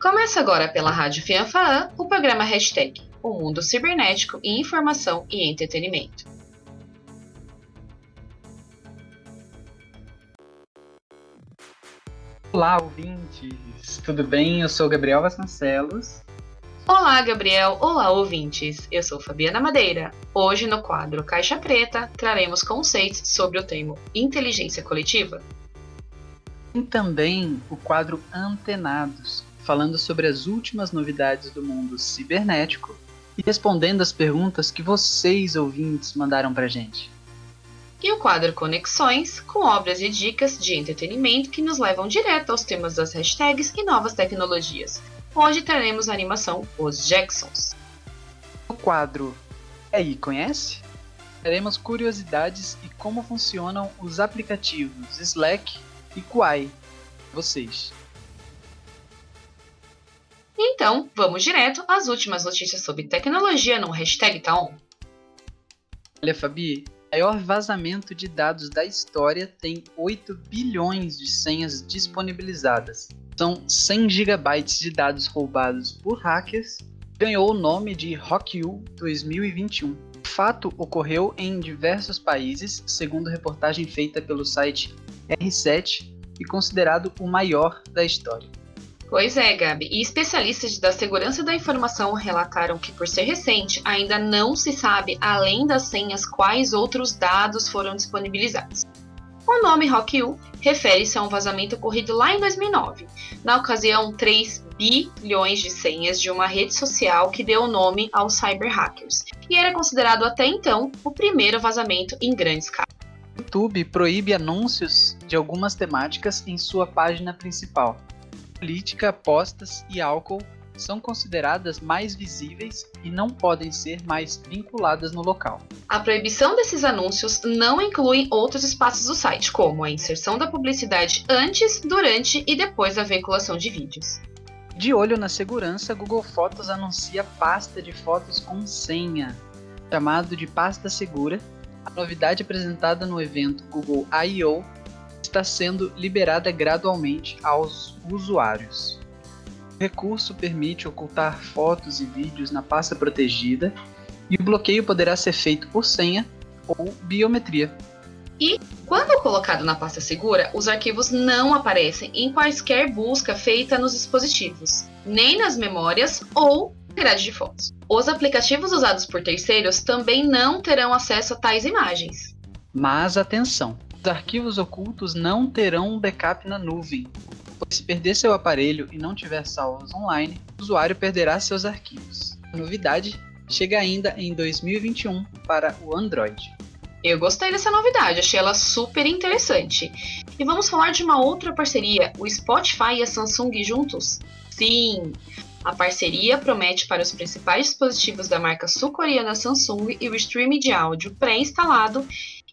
Começa agora pela Rádio Fianfaan o programa Hashtag, o mundo cibernético e informação e entretenimento. Olá, ouvintes! Tudo bem? Eu sou Gabriel Vasconcelos. Olá, Gabriel! Olá, ouvintes! Eu sou Fabiana Madeira. Hoje, no quadro Caixa Preta, traremos conceitos sobre o termo inteligência coletiva. E também o quadro Antenados, falando sobre as últimas novidades do mundo cibernético e respondendo as perguntas que vocês, ouvintes, mandaram pra gente e o quadro Conexões, com obras e dicas de entretenimento que nos levam direto aos temas das hashtags e novas tecnologias. Hoje teremos a animação Os Jacksons. O quadro E aí, conhece? Teremos curiosidades e como funcionam os aplicativos Slack e Quai. Vocês. Então, vamos direto às últimas notícias sobre tecnologia no hashtag Taon. Olha, Fabi, maior vazamento de dados da história tem 8 bilhões de senhas disponibilizadas. São 100 gigabytes de dados roubados por hackers. Ganhou o nome de RockU 2021. O fato ocorreu em diversos países, segundo reportagem feita pelo site R7 e considerado o maior da história. Pois é, Gabi. E especialistas da segurança da informação relataram que, por ser recente, ainda não se sabe, além das senhas, quais outros dados foram disponibilizados. O nome RockU refere-se a um vazamento ocorrido lá em 2009. Na ocasião, 3 bilhões de senhas de uma rede social que deu o nome aos cyberhackers, e era considerado até então o primeiro vazamento em grande escala. YouTube proíbe anúncios de algumas temáticas em sua página principal, política, apostas e álcool são consideradas mais visíveis e não podem ser mais vinculadas no local. A proibição desses anúncios não inclui outros espaços do site, como a inserção da publicidade antes, durante e depois da veiculação de vídeos. De olho na segurança, Google Fotos anuncia pasta de fotos com senha, chamado de pasta segura. A novidade apresentada no evento Google I.O está sendo liberada gradualmente aos usuários. O recurso permite ocultar fotos e vídeos na pasta protegida e o bloqueio poderá ser feito por senha ou biometria. E, quando colocado na pasta segura, os arquivos não aparecem em quaisquer busca feita nos dispositivos, nem nas memórias ou grade de fotos. Os aplicativos usados por terceiros também não terão acesso a tais imagens. Mas atenção! Os arquivos ocultos não terão um backup na nuvem, pois se perder seu aparelho e não tiver salvos online, o usuário perderá seus arquivos. A novidade chega ainda em 2021 para o Android. Eu gostei dessa novidade, achei ela super interessante. E vamos falar de uma outra parceria, o Spotify e a Samsung juntos? Sim! A parceria promete para os principais dispositivos da marca sul-coreana Samsung e o streaming de áudio pré-instalado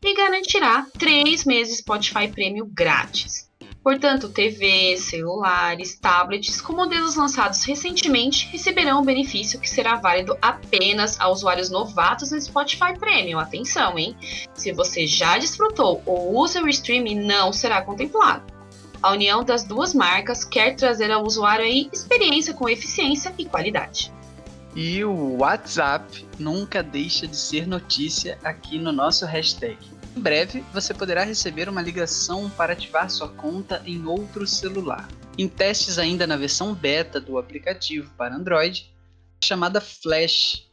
e garantirá 3 meses Spotify Premium grátis. Portanto, TV, celulares, tablets com modelos lançados recentemente receberão o benefício que será válido apenas a usuários novatos no Spotify Premium. Atenção, hein? Se você já desfrutou ou usa o streaming, não será contemplado. A união das duas marcas quer trazer ao usuário experiência com eficiência e qualidade. E o WhatsApp nunca deixa de ser notícia aqui no nosso hashtag. Em breve, você poderá receber uma ligação para ativar sua conta em outro celular. Em testes ainda na versão beta do aplicativo para Android, a chamada Flash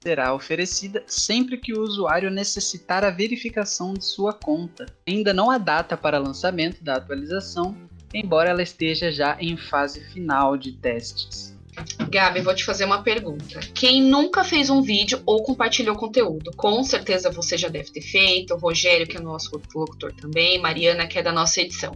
será oferecida sempre que o usuário necessitar a verificação de sua conta. Ainda não há data para lançamento da atualização, embora ela esteja já em fase final de testes. Gabi, vou te fazer uma pergunta. Quem nunca fez um vídeo ou compartilhou conteúdo? Com certeza você já deve ter feito. O Rogério, que é nosso locutor também, Mariana, que é da nossa edição.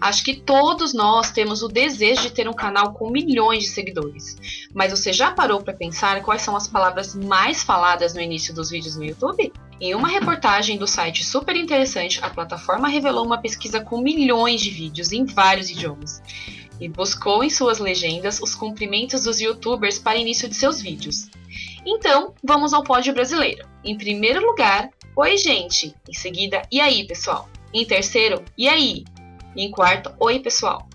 Acho que todos nós temos o desejo de ter um canal com milhões de seguidores. Mas você já parou para pensar quais são as palavras mais faladas no início dos vídeos no YouTube? Em uma reportagem do site super interessante, a plataforma revelou uma pesquisa com milhões de vídeos em vários idiomas e buscou em suas legendas os cumprimentos dos youtubers para início de seus vídeos. Então, vamos ao pódio brasileiro. Em primeiro lugar, Oi, gente. Em seguida, E aí, pessoal? Em terceiro, E aí? Em quarto, Oi, pessoal.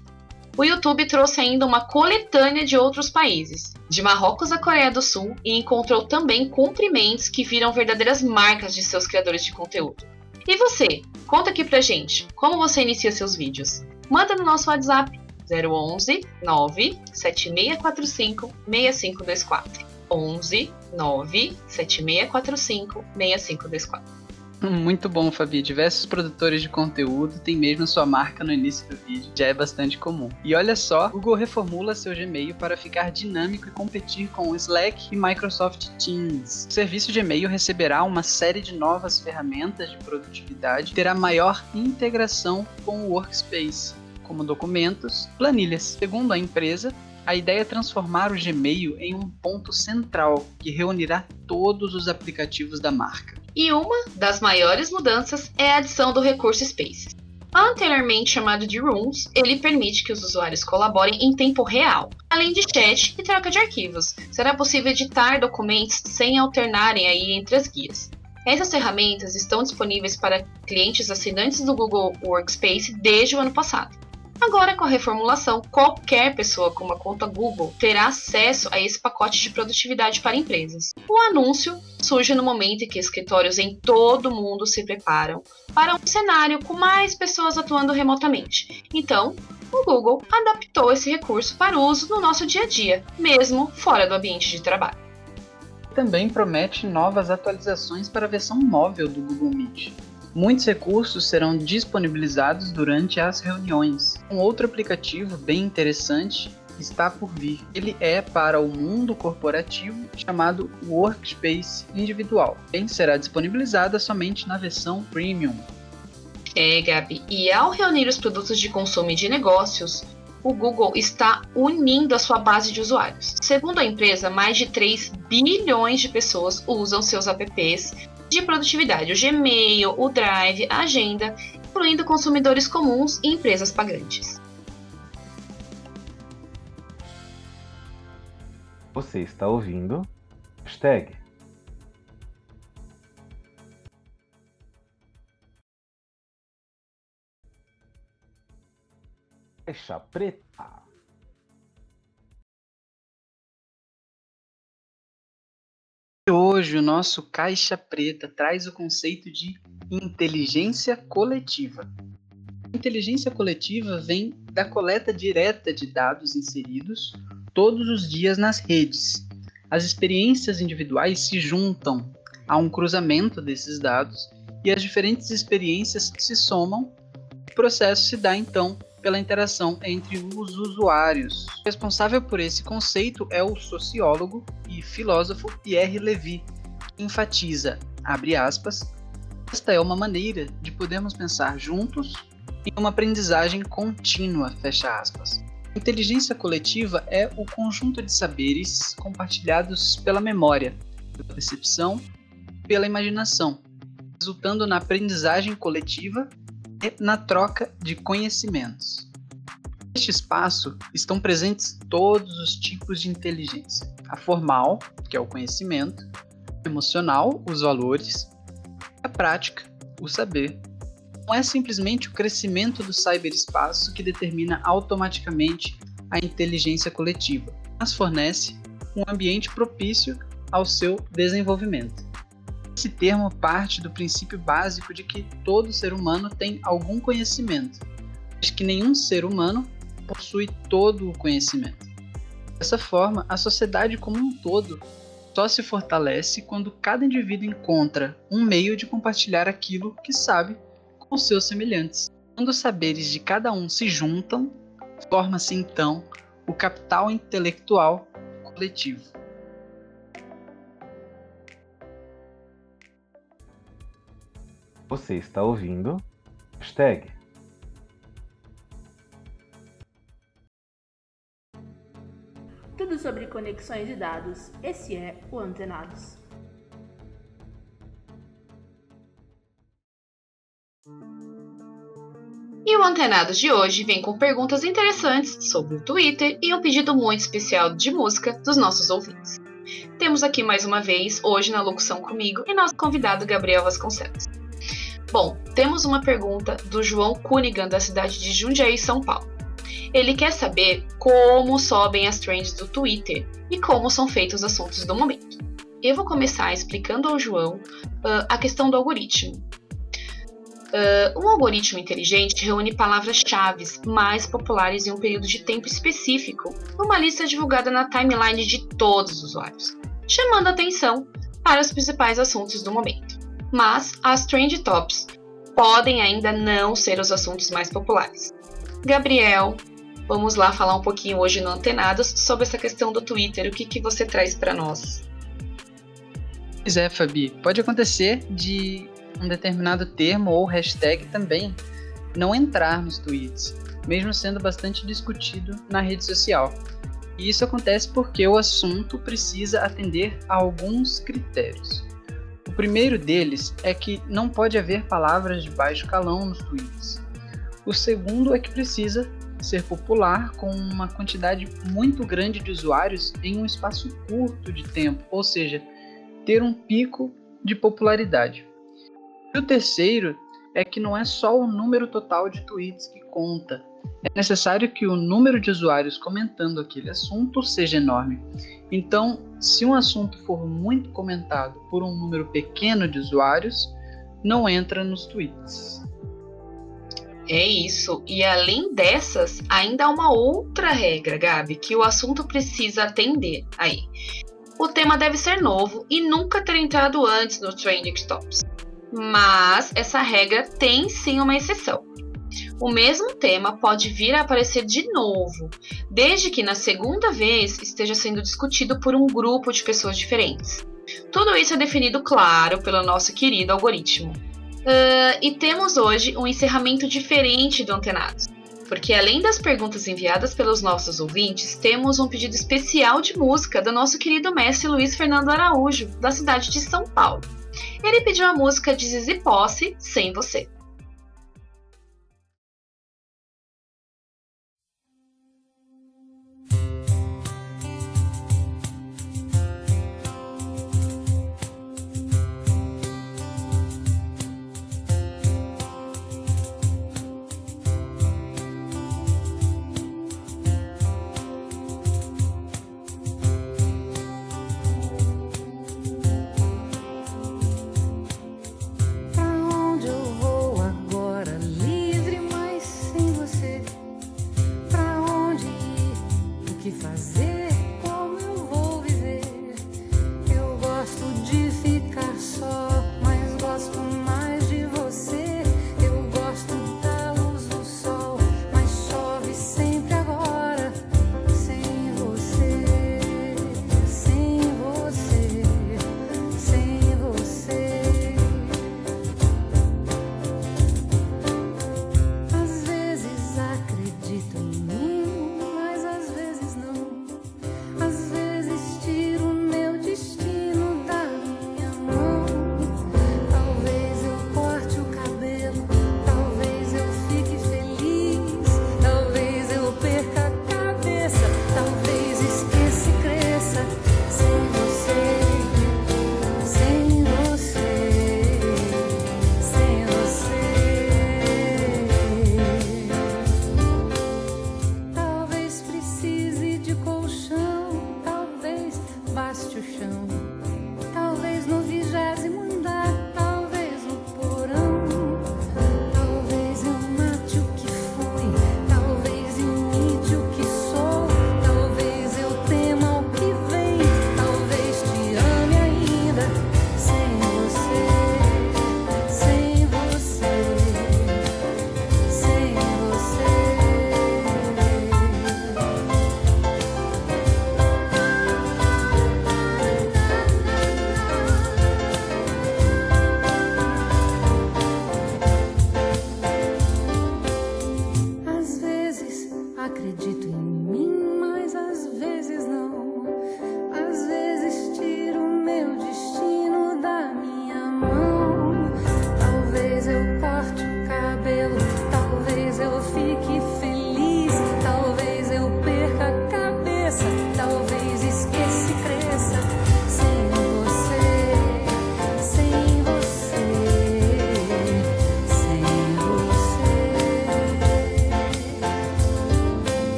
O YouTube trouxe ainda uma coletânea de outros países, de Marrocos à Coreia do Sul, e encontrou também cumprimentos que viram verdadeiras marcas de seus criadores de conteúdo. E você? Conta aqui pra gente, como você inicia seus vídeos? Manda no nosso WhatsApp 011 97645 6524. 11 97645 6524. Muito bom, Fabi. Diversos produtores de conteúdo têm mesmo sua marca no início do vídeo, já é bastante comum. E olha só, Google reformula seu Gmail para ficar dinâmico e competir com o Slack e Microsoft Teams. O serviço de e-mail receberá uma série de novas ferramentas de produtividade e terá maior integração com o Workspace, como documentos, planilhas. Segundo a empresa, a ideia é transformar o Gmail em um ponto central que reunirá todos os aplicativos da marca. E uma das maiores mudanças é a adição do recurso Spaces. Anteriormente chamado de Rooms, ele permite que os usuários colaborem em tempo real, além de chat e troca de arquivos. Será possível editar documentos sem alternarem aí entre as guias. Essas ferramentas estão disponíveis para clientes assinantes do Google Workspace desde o ano passado. Agora, com a reformulação, qualquer pessoa com uma conta Google terá acesso a esse pacote de produtividade para empresas. O anúncio surge no momento em que escritórios em todo o mundo se preparam para um cenário com mais pessoas atuando remotamente. Então, o Google adaptou esse recurso para uso no nosso dia a dia, mesmo fora do ambiente de trabalho. Também promete novas atualizações para a versão móvel do Google Meet. Muitos recursos serão disponibilizados durante as reuniões. Um outro aplicativo bem interessante está por vir. Ele é para o mundo corporativo chamado Workspace Individual. Ele será disponibilizada somente na versão Premium. É, Gabi, e ao reunir os produtos de consumo e de negócios, o Google está unindo a sua base de usuários. Segundo a empresa, mais de 3 bilhões de pessoas usam seus apps de produtividade, o Gmail, o Drive, a Agenda, incluindo consumidores comuns e empresas pagantes. Você está ouvindo? Hashtag. Caixa preta. Hoje o nosso Caixa Preta traz o conceito de inteligência coletiva. Inteligência coletiva vem da coleta direta de dados inseridos todos os dias nas redes. As experiências individuais se juntam a um cruzamento desses dados e as diferentes experiências se somam. O processo se dá então pela interação entre os usuários. O responsável por esse conceito é o sociólogo e filósofo Pierre Levy, que enfatiza, abre aspas, esta é uma maneira de podermos pensar juntos em uma aprendizagem contínua, fecha aspas. Inteligência coletiva é o conjunto de saberes compartilhados pela memória, pela percepção, pela imaginação, resultando na aprendizagem coletiva na troca de conhecimentos. Neste espaço estão presentes todos os tipos de inteligência: a formal, que é o conhecimento, a emocional, os valores, a prática, o saber. Não é simplesmente o crescimento do cyberespaço que determina automaticamente a inteligência coletiva, mas fornece um ambiente propício ao seu desenvolvimento. Esse termo parte do princípio básico de que todo ser humano tem algum conhecimento, mas que nenhum ser humano possui todo o conhecimento. Dessa forma, a sociedade como um todo só se fortalece quando cada indivíduo encontra um meio de compartilhar aquilo que sabe com seus semelhantes. Quando os saberes de cada um se juntam, forma-se então o capital intelectual coletivo. Você está ouvindo? Hashtag. Tudo sobre conexões de dados. Esse é o Antenados. E o Antenados de hoje vem com perguntas interessantes sobre o Twitter e um pedido muito especial de música dos nossos ouvintes. Temos aqui mais uma vez, hoje na locução comigo, e nosso convidado Gabriel Vasconcelos. Bom, temos uma pergunta do João Cunigan, da cidade de Jundiaí, São Paulo. Ele quer saber como sobem as trends do Twitter e como são feitos os assuntos do momento. Eu vou começar explicando ao João uh, a questão do algoritmo. Uh, um algoritmo inteligente reúne palavras-chave mais populares em um período de tempo específico, numa lista divulgada na timeline de todos os usuários, chamando atenção para os principais assuntos do momento. Mas as trend tops podem ainda não ser os assuntos mais populares. Gabriel, vamos lá falar um pouquinho hoje no Antenados sobre essa questão do Twitter. O que, que você traz para nós? Pois é, Fabi. Pode acontecer de um determinado termo ou hashtag também não entrar nos tweets, mesmo sendo bastante discutido na rede social. E isso acontece porque o assunto precisa atender a alguns critérios. Primeiro deles é que não pode haver palavras de baixo calão nos tweets. O segundo é que precisa ser popular com uma quantidade muito grande de usuários em um espaço curto de tempo, ou seja, ter um pico de popularidade. E o terceiro é que não é só o número total de tweets que conta. É necessário que o número de usuários comentando aquele assunto seja enorme. Então, se um assunto for muito comentado por um número pequeno de usuários, não entra nos tweets. É isso. E além dessas, ainda há uma outra regra, Gabi, que o assunto precisa atender aí. O tema deve ser novo e nunca ter entrado antes no Trending Tops. Mas essa regra tem sim uma exceção. O mesmo tema pode vir a aparecer de novo, desde que na segunda vez esteja sendo discutido por um grupo de pessoas diferentes. Tudo isso é definido, claro, pelo nosso querido algoritmo. Uh, e temos hoje um encerramento diferente do Antenados, porque além das perguntas enviadas pelos nossos ouvintes, temos um pedido especial de música do nosso querido mestre Luiz Fernando Araújo, da cidade de São Paulo. Ele pediu a música de Zizi Posse, Sem Você.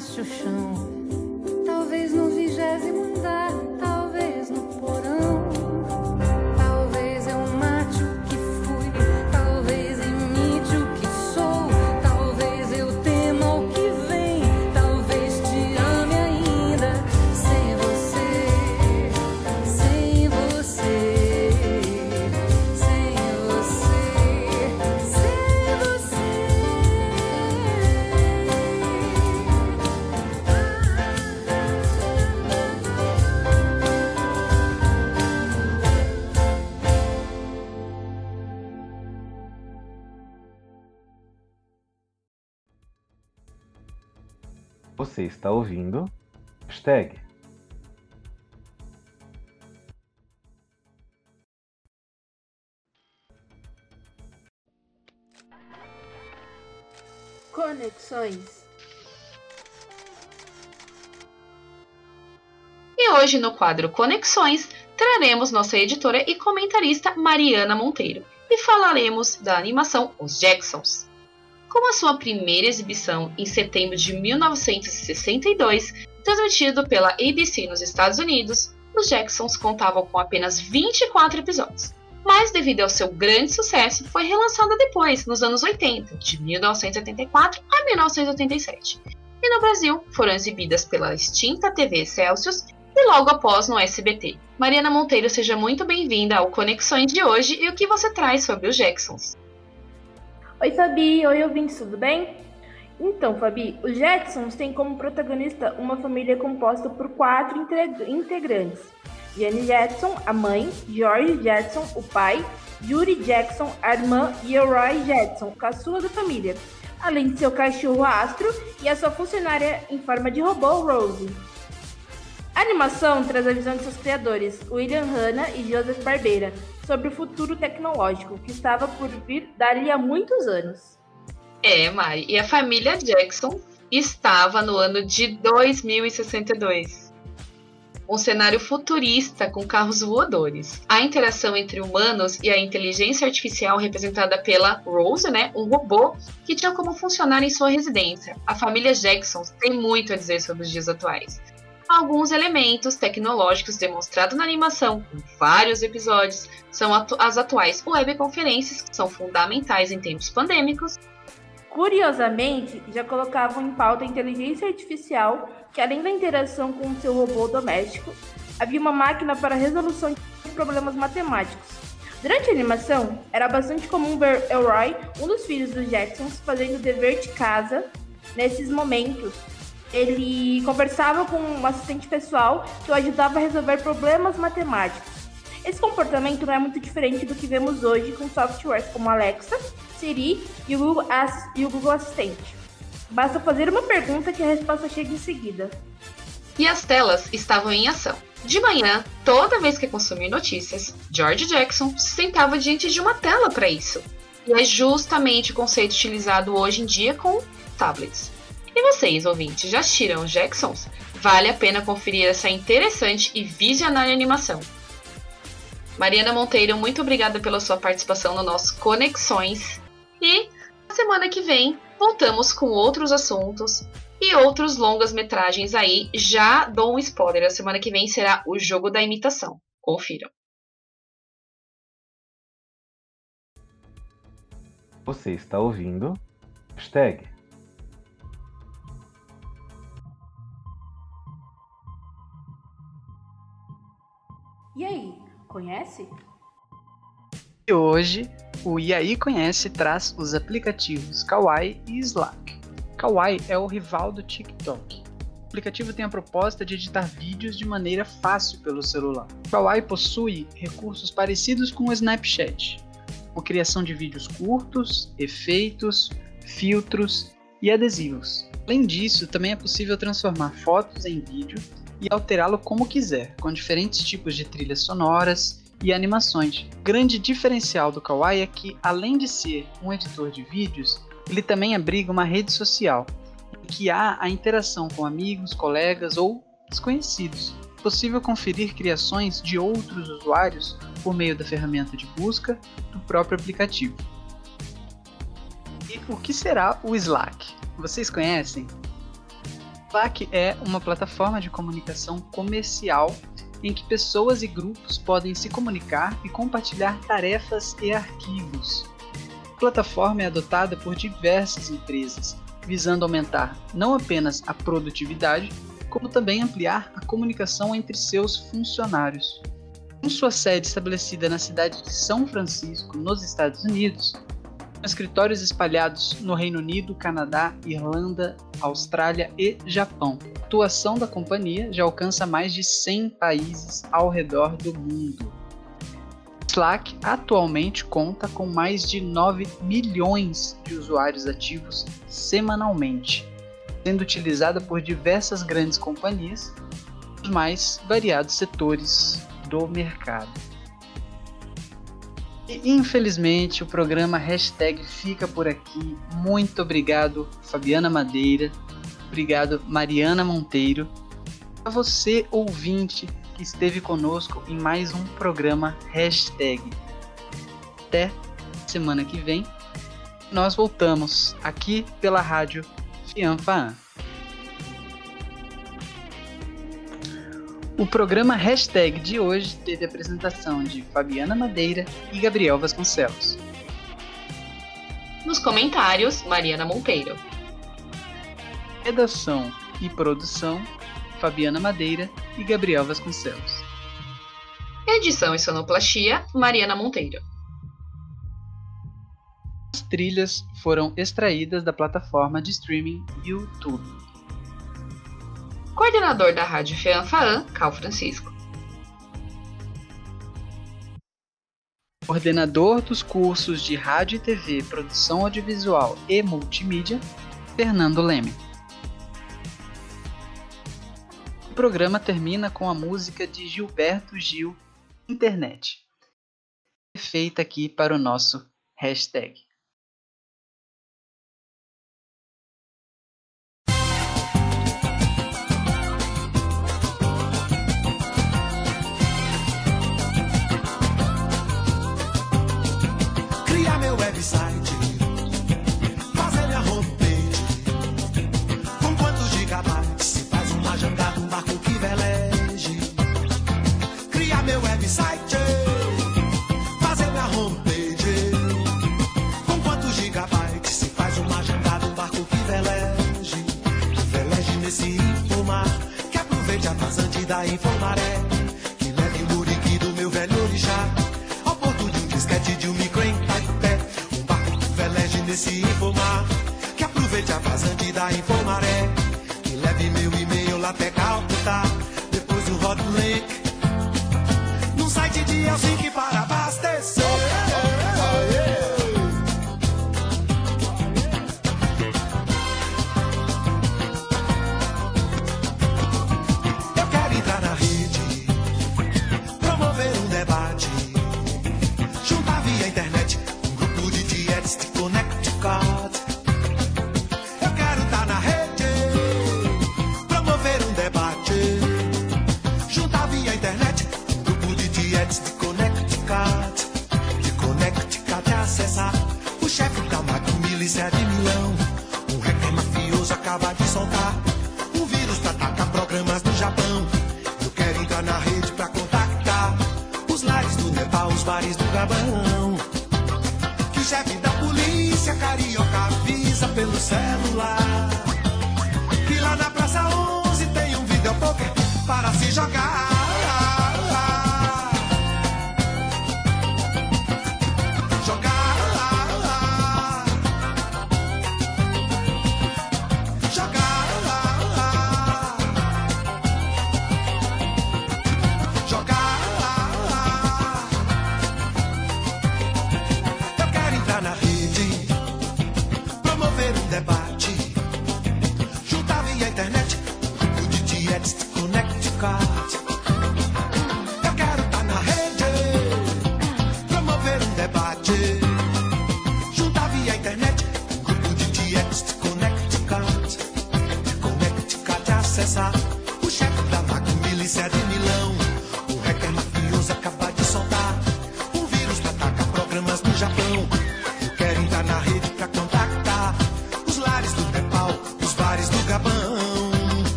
o chão. Talvez no vigésimo andar está ouvindo? Hashtag. Conexões. E hoje, no quadro Conexões, traremos nossa editora e comentarista Mariana Monteiro e falaremos da animação Os Jacksons. Com a sua primeira exibição em setembro de 1962, transmitido pela ABC nos Estados Unidos, os Jacksons contavam com apenas 24 episódios. Mas, devido ao seu grande sucesso, foi relançada depois, nos anos 80, de 1984 a 1987. E no Brasil, foram exibidas pela extinta TV Celsius e logo após no SBT. Mariana Monteiro, seja muito bem-vinda ao Conexões de hoje e o que você traz sobre os Jacksons. Oi, Fabi. Oi, ouvintes, tudo bem? Então, Fabi, os Jetsons têm como protagonista uma família composta por quatro integrantes. Jane Jetson, a mãe, George Jetson, o pai, Yuri Jackson, a irmã e Roy Jetson, caçula da família, além de seu cachorro Astro e a sua funcionária em forma de robô, Rose. A animação traz a visão de seus criadores, William Hanna e Joseph Barbeira, sobre o futuro tecnológico que estava por vir dali a muitos anos. É, Mari, e a família Jackson estava no ano de 2062. Um cenário futurista com carros voadores. A interação entre humanos e a inteligência artificial representada pela Rose, né, um robô que tinha como funcionar em sua residência. A família Jackson tem muito a dizer sobre os dias atuais alguns elementos tecnológicos demonstrados na animação, com vários episódios, são atu as atuais webconferências, que são fundamentais em tempos pandêmicos. Curiosamente, já colocavam em pauta a inteligência artificial, que além da interação com o seu robô doméstico, havia uma máquina para resolução de problemas matemáticos. Durante a animação, era bastante comum ver Elroy, um dos filhos dos Jacksons, fazendo dever de casa nesses momentos, ele conversava com um assistente pessoal que o ajudava a resolver problemas matemáticos. Esse comportamento não é muito diferente do que vemos hoje com softwares como Alexa, Siri e o Google, e o Google Assistente. Basta fazer uma pergunta que a resposta chega em seguida. E as telas estavam em ação. De manhã, toda vez que consumia notícias, George Jackson se sentava diante de uma tela para isso. E é justamente o conceito utilizado hoje em dia com tablets. E vocês, ouvintes, já assistiram os Jacksons? Vale a pena conferir essa interessante e visionária animação. Mariana Monteiro, muito obrigada pela sua participação no nosso Conexões. E na semana que vem voltamos com outros assuntos e outros longas metragens aí. Já dou um spoiler, a semana que vem será o jogo da imitação. Confiram. Você está ouvindo? Hashtag E aí, conhece? E hoje, o E aí Conhece traz os aplicativos Kawaii e Slack. Kawaii é o rival do TikTok. O aplicativo tem a proposta de editar vídeos de maneira fácil pelo celular. Kawaii possui recursos parecidos com o Snapchat, como criação de vídeos curtos, efeitos, filtros e adesivos. Além disso, também é possível transformar fotos em vídeo e alterá-lo como quiser, com diferentes tipos de trilhas sonoras e animações. Grande diferencial do Kawaii é que, além de ser um editor de vídeos, ele também abriga uma rede social, em que há a interação com amigos, colegas ou desconhecidos. É possível conferir criações de outros usuários por meio da ferramenta de busca do próprio aplicativo. E o que será o Slack? Vocês conhecem? Slack é uma plataforma de comunicação comercial em que pessoas e grupos podem se comunicar e compartilhar tarefas e arquivos. A plataforma é adotada por diversas empresas, visando aumentar não apenas a produtividade, como também ampliar a comunicação entre seus funcionários. Com sua sede estabelecida na cidade de São Francisco, nos Estados Unidos, escritórios espalhados no Reino Unido, Canadá, Irlanda, Austrália e Japão. A atuação da companhia já alcança mais de 100 países ao redor do mundo. Slack atualmente conta com mais de 9 milhões de usuários ativos semanalmente. sendo utilizada por diversas grandes companhias dos mais variados setores do mercado. E, infelizmente, o programa Hashtag fica por aqui. Muito obrigado, Fabiana Madeira. Obrigado, Mariana Monteiro. A você, ouvinte, que esteve conosco em mais um programa Hashtag. Até semana que vem. Nós voltamos aqui pela rádio Fianfaan. O programa Hashtag de hoje teve a apresentação de Fabiana Madeira e Gabriel Vasconcelos. Nos comentários, Mariana Monteiro. Redação e produção, Fabiana Madeira e Gabriel Vasconcelos. Edição e sonoplastia, Mariana Monteiro. As trilhas foram extraídas da plataforma de streaming YouTube. Coordenador da Rádio Feanfaan, Cal Francisco. Coordenador dos cursos de Rádio e TV, Produção Audiovisual e Multimídia, Fernando Leme. O programa termina com a música de Gilberto Gil, Internet, feita aqui para o nosso hashtag. Criar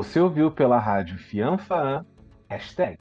Você ouviu pela rádio Fianfaan, hashtag.